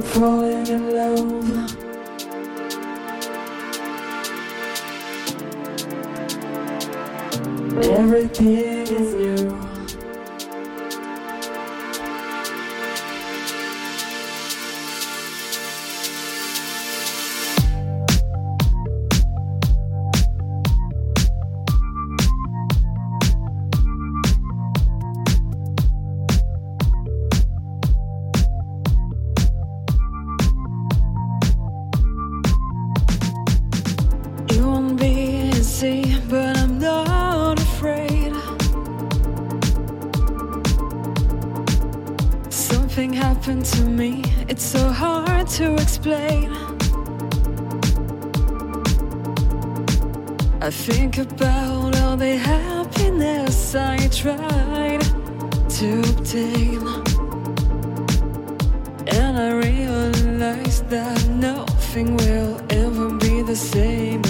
I'm falling in love. Everything see, but I'm not afraid. Something happened to me, it's so hard to explain. I think about all the happiness I tried to obtain. And I realized that nothing will ever be the same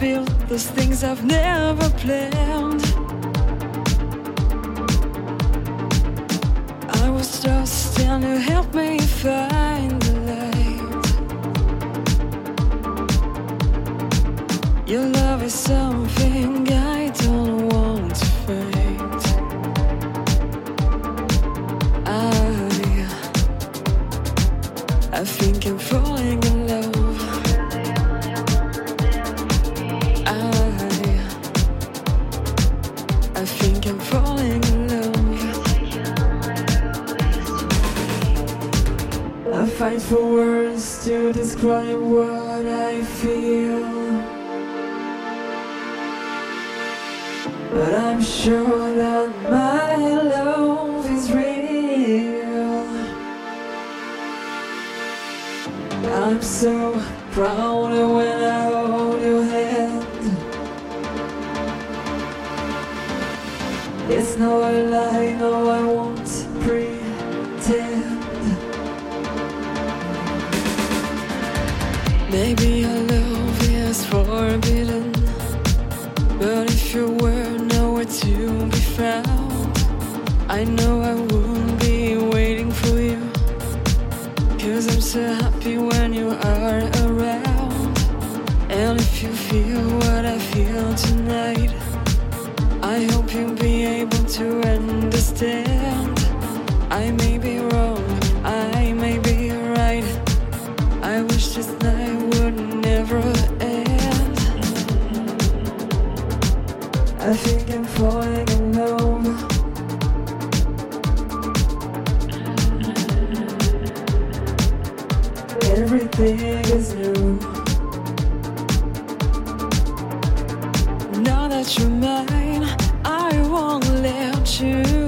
build those things I've never planned. I was just and to help me find the light. Your love is something I don't. find for words to describe what I feel. But I'm sure that my love is real. I'm so proud when I hold your hand. It's no lie, no. I think I'm falling alone. Everything is new. Now that you're mine, I won't let you.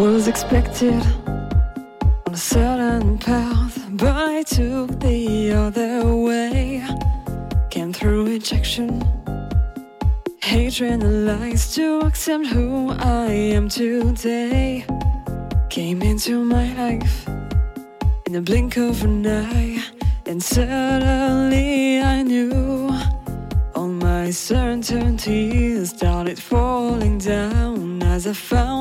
Expected on a certain path, but I took the other way. Came through rejection, hatred, and lies to accept who I am today. Came into my life in the blink of an eye, and suddenly I knew all my certainty started falling down as I found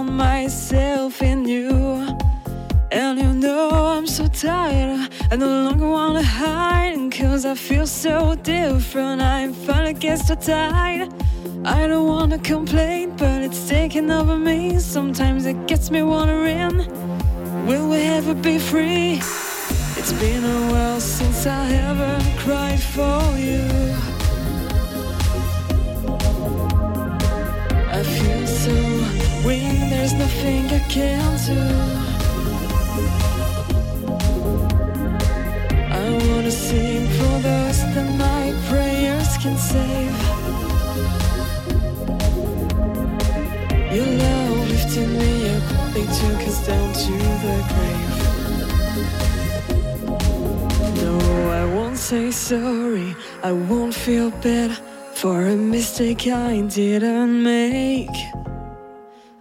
I no longer wanna hide, cause I feel so different. I finally get so tired. I don't wanna complain, but it's taking over me. Sometimes it gets me wondering, will we ever be free? It's been a while since I ever cried for you. I feel so weak, there's nothing I can do. Sing for those that my prayers can save. Your love lifted me up, they took us down to the grave. No, I won't say sorry, I won't feel bad for a mistake I didn't make.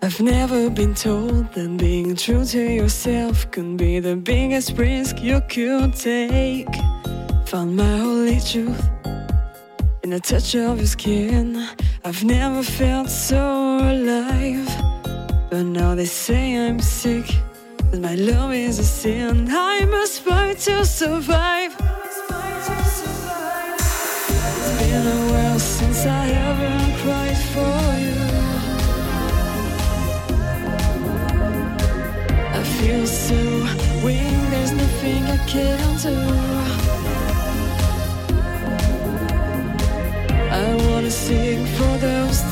I've never been told that being true to yourself can be the biggest risk you could take. Found my holy truth in the touch of your skin. I've never felt so alive. But now they say I'm sick, that my love is a sin. I must fight to survive. It's been a while since I ever cried for you. I feel so weak, there's nothing I can do.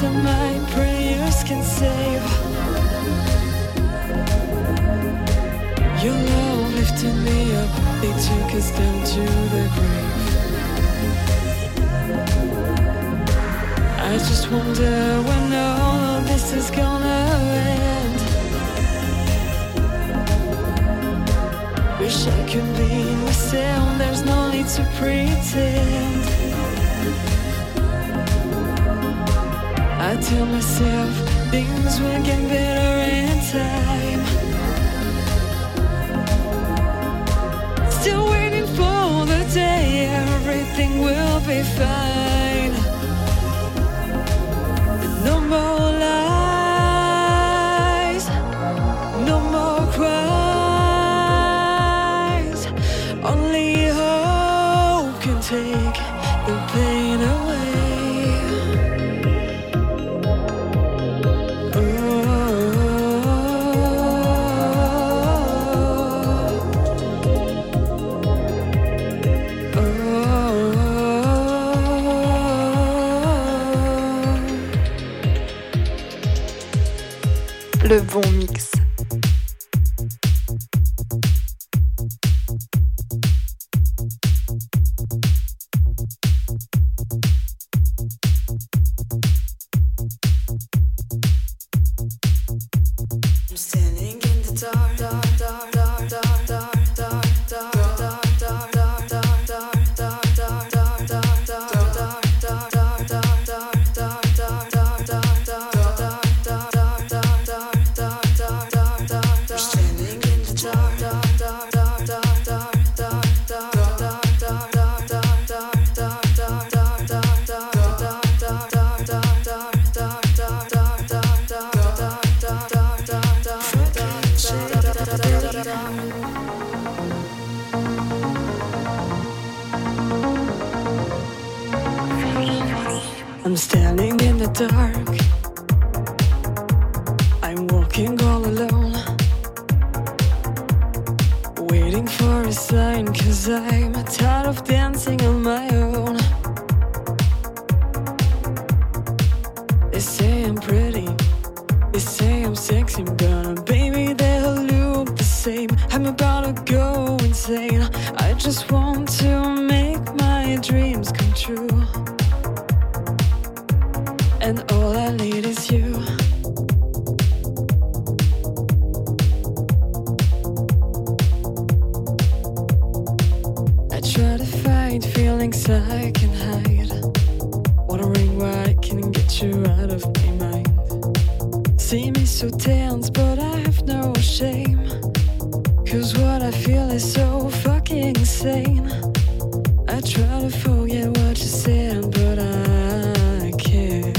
That my prayers can save. Your love lifted me up, they took us down to the grave. I just wonder when all this is gonna end. Wish I could be myself, there's no need to pretend. I tell myself things will get better in time. Still waiting for the day everything will be fine. No more lies, Le bon mix. I'm standing in the dark. I'm walking all alone. Waiting for a sign, cause I'm tired of dancing on my own. They say I'm pretty, they say I'm sexy, but baby, they all look the same. I'm about to go insane. I just want I try to forget what you said, but I can't.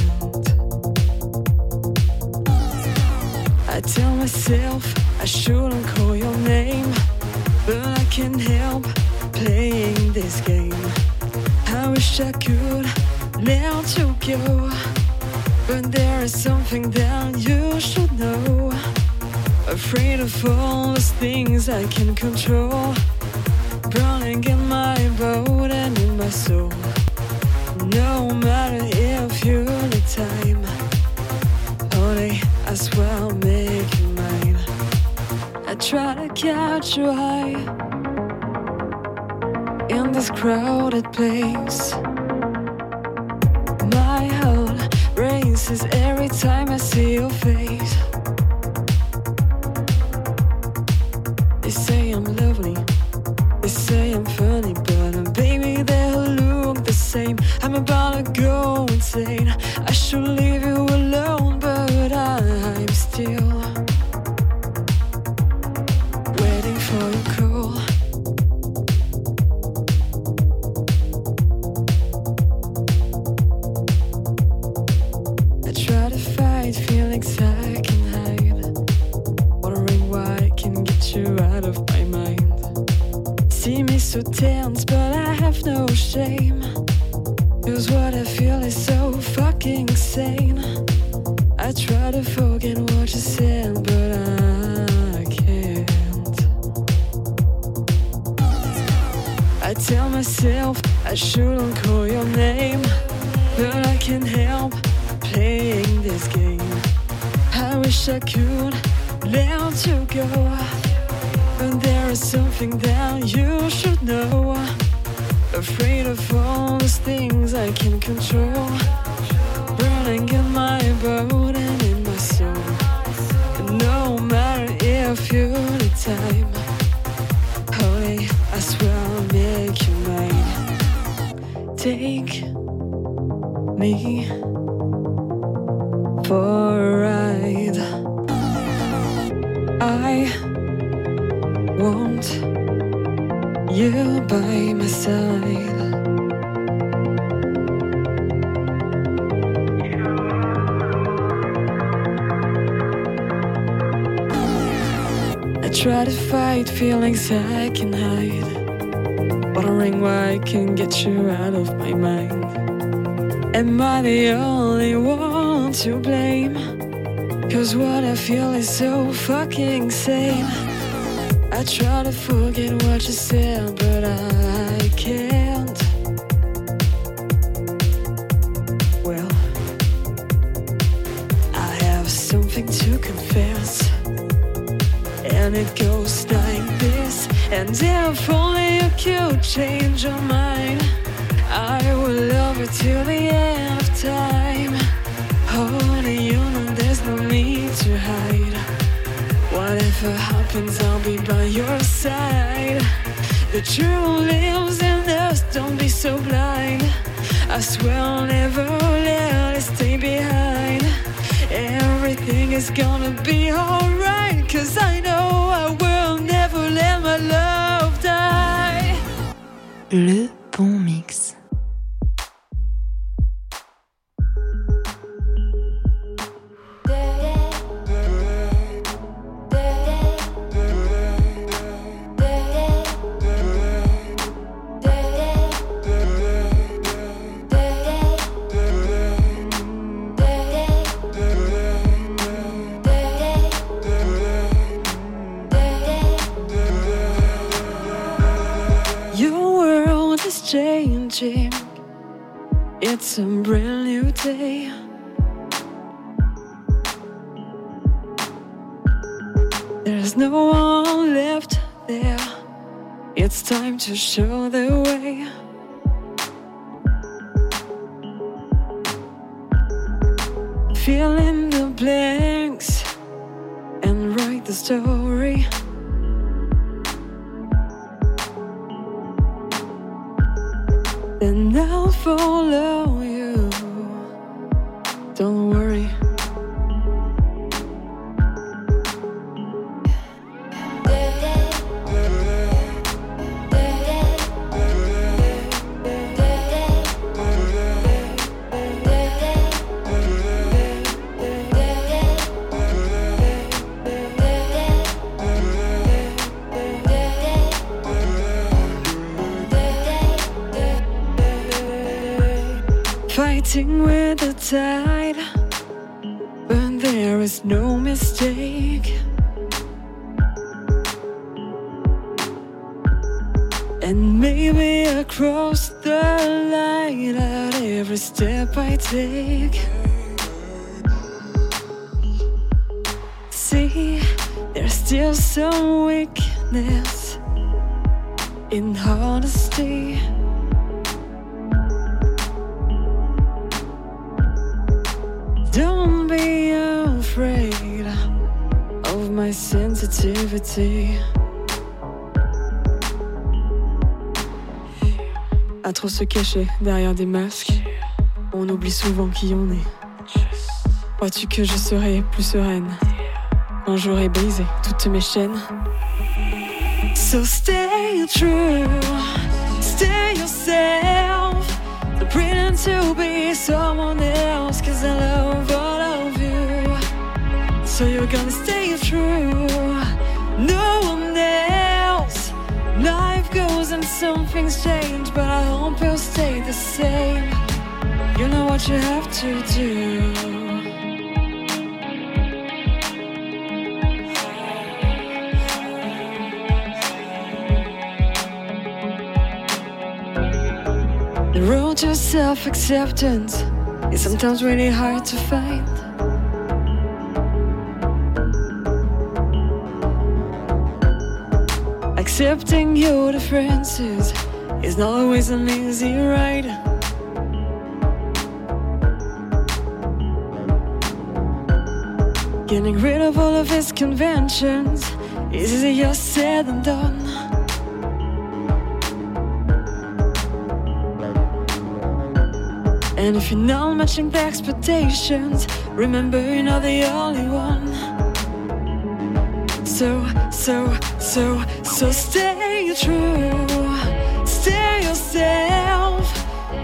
I tell myself I shouldn't call your name, but I can't help playing this game. I wish I could let you go, but there is something that you should know. Afraid of all those things I can control, your eye in this crowded place. Wish I could let you go, but there is something that you should know. Afraid of all those things I can control, burning in my boat and in my soul. And no matter if you need time, honey, I swear I'll make you mine. Take me for a want you by my side. I try to fight feelings I can hide. Wondering why I can get you out of my mind. Am I the only one to blame? Cause what I feel is so fucking insane. I try to forget what you said, but I can't. Well, I have something to confess. And it goes like this. And if only you could change your mind, I will love you till the end of time. Honey, you know there's no need to hide. Whatever happens, I'll be by your side. The truth lives in us, don't be so blind. I swear I'll never let it stay behind. Everything is gonna be alright, cause I know I will never let my love die. Le bon Fill in the blanks and write the story. then I'll follow every step I take. See, there's still some weakness in honesty. Don't be afraid of my sensitivity. À trop se cacher derrière des masques, on oublie souvent qui on est. Crois-tu que je serai plus sereine quand j'aurai brisé toutes mes chaînes? So stay true, stay yourself. Don't pretend to be someone else, cause I love all of you. So you're gonna stay true, no one else. Life goes and some things change, but I hope you'll stay the same. You know what you have to do. The road to self acceptance is sometimes really hard to find. Accepting your differences is not always an easy ride. Getting rid of all of his conventions is easier said than done. And if you're not matching the expectations, remember you're not the only one. So, so, so, so stay true. Stay yourself.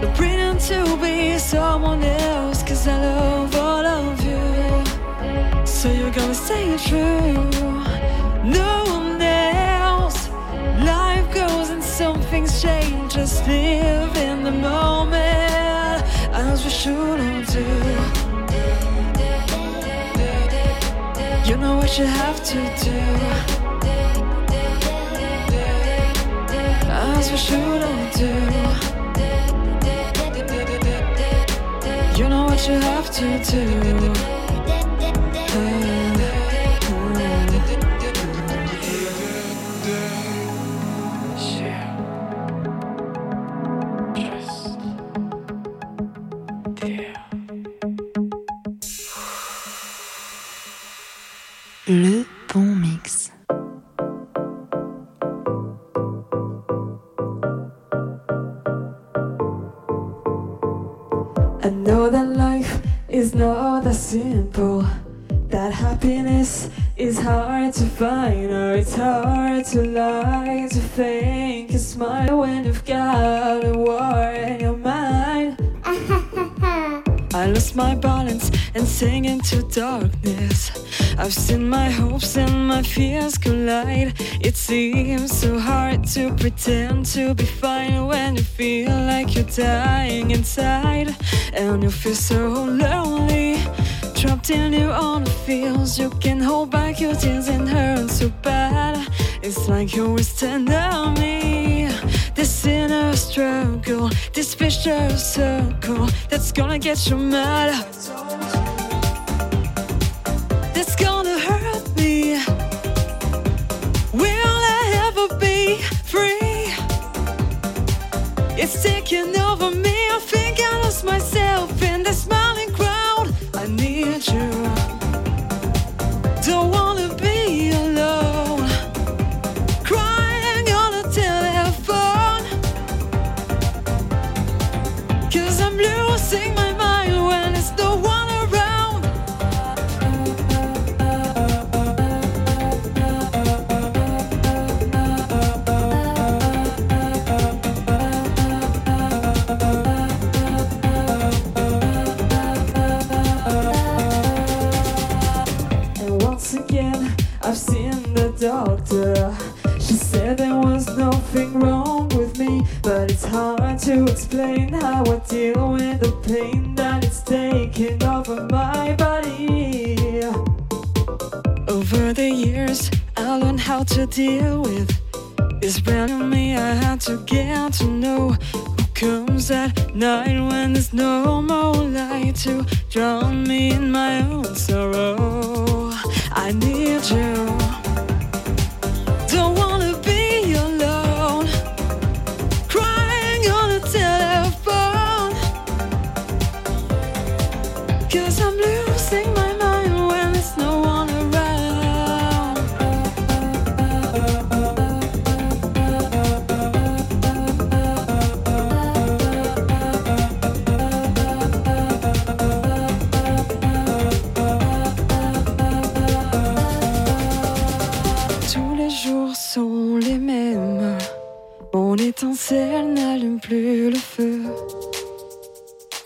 Don't to be someone else, cause I love all of you. So you're gonna stay true. No one else. Life goes and some things change. Just live in the moment as we shouldn't do. You know what you have to do. As we shouldn't do. You know what you have to do. Le bon mix. I know that life is not that simple. That happiness is hard to find, or it's hard to lie, to think and smile when you've got a war in your mind. I lost my balance and sank into darkness. I've seen my hopes and my fears collide. It seems so hard to pretend to be fine when you feel like you're dying inside. And you feel so lonely, trapped in your own feels. You can hold back your tears and hurt so bad. It's like you're on me. This inner struggle, this vicious circle that's gonna get you mad. It's taking closer. She said there was nothing wrong with me, but it's hard to explain how I deal with the pain that it's taking over my body. Over the years, I learned how to deal with this brand new me. I had to get to know who comes at night when there's no more light to drown me in my own sorrow. I need you.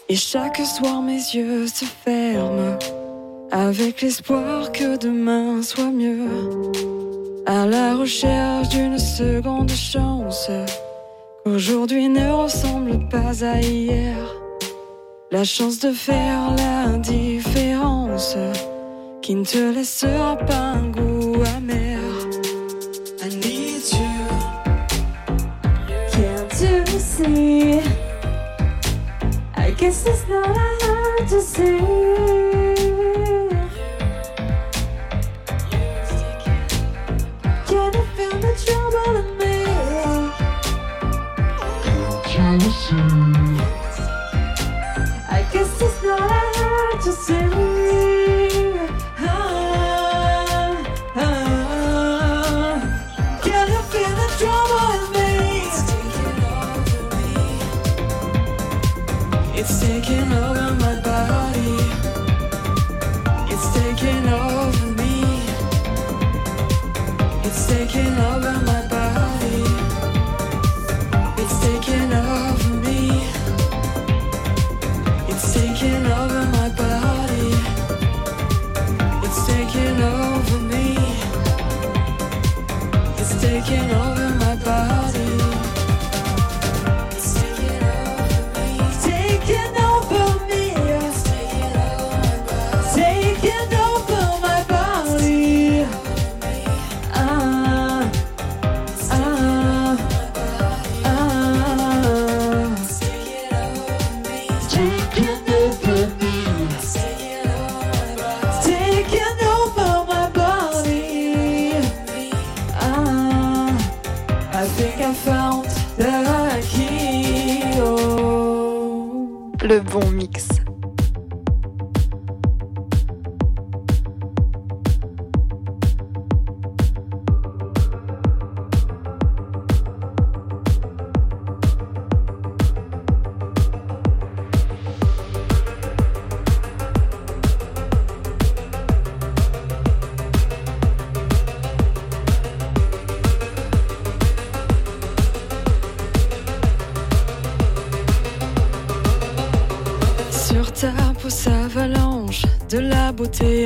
Et chaque soir mes yeux se ferment avec l'espoir que demain soit mieux. À la recherche d'une seconde chance qu'aujourd'hui ne ressemble pas à hier. La chance de faire la différence qui ne te laissera pas un goût amer. see. Guess it's not hard to see.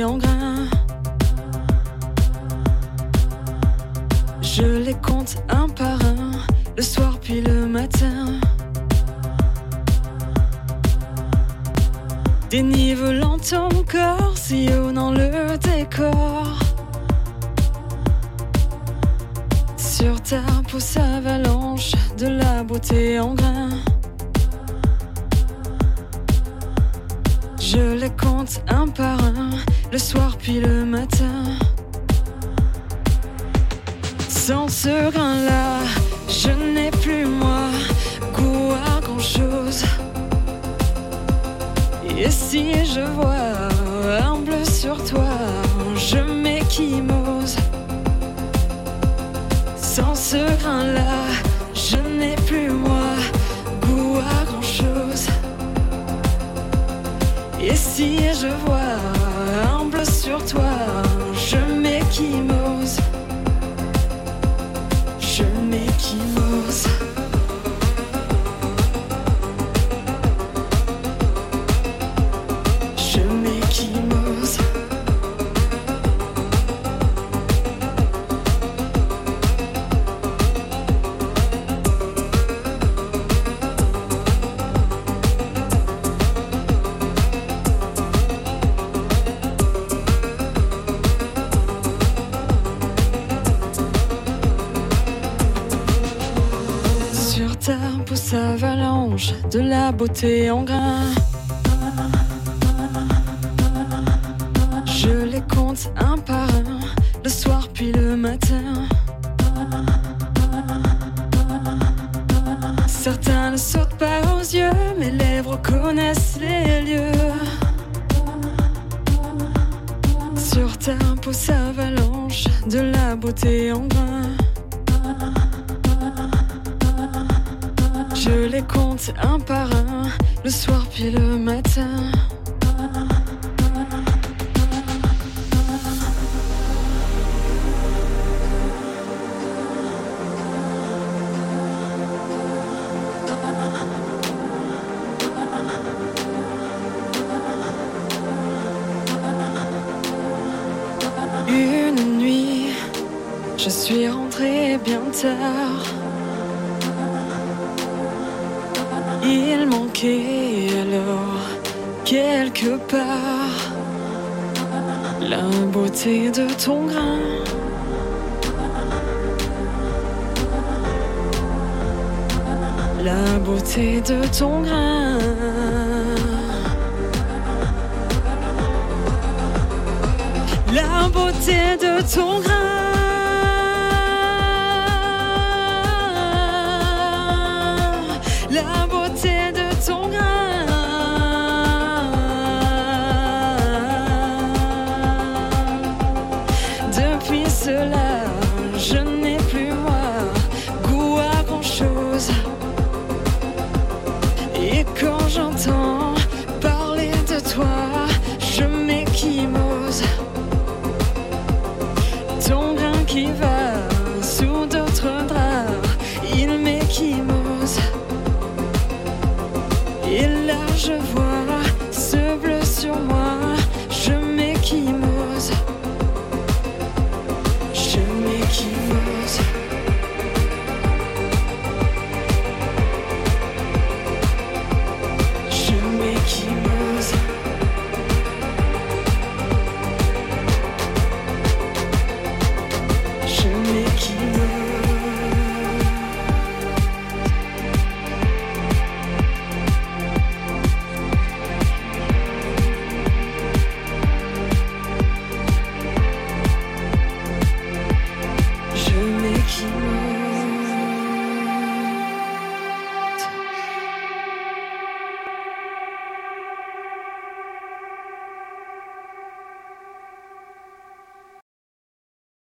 En grain. Je les compte un par un, le soir puis le matin. Dénivelant ton corps, sillonnant le décor. Sur ta peau s'avalanche de la beauté en grain. Je les compte un par un, le soir puis le matin. Sans ce grain-là, je n'ai plus moi goût à grand chose. Et si je vois un bleu sur toi, je m'équimose. Sans ce grain-là, beauté en grain. Je les compte un par un, le soir puis le matin. Certains ne sautent pas aux yeux, mes lèvres connaissent les lieux. Sur ta peau s'avalanche de la beauté en grain. Je les compte un par un, le soir puis le matin. Une nuit, je suis rentrée bien tard. Il manquait quelque part la beauté de ton grain. La beauté de ton grain. La beauté de ton grain. La beauté de ton grain.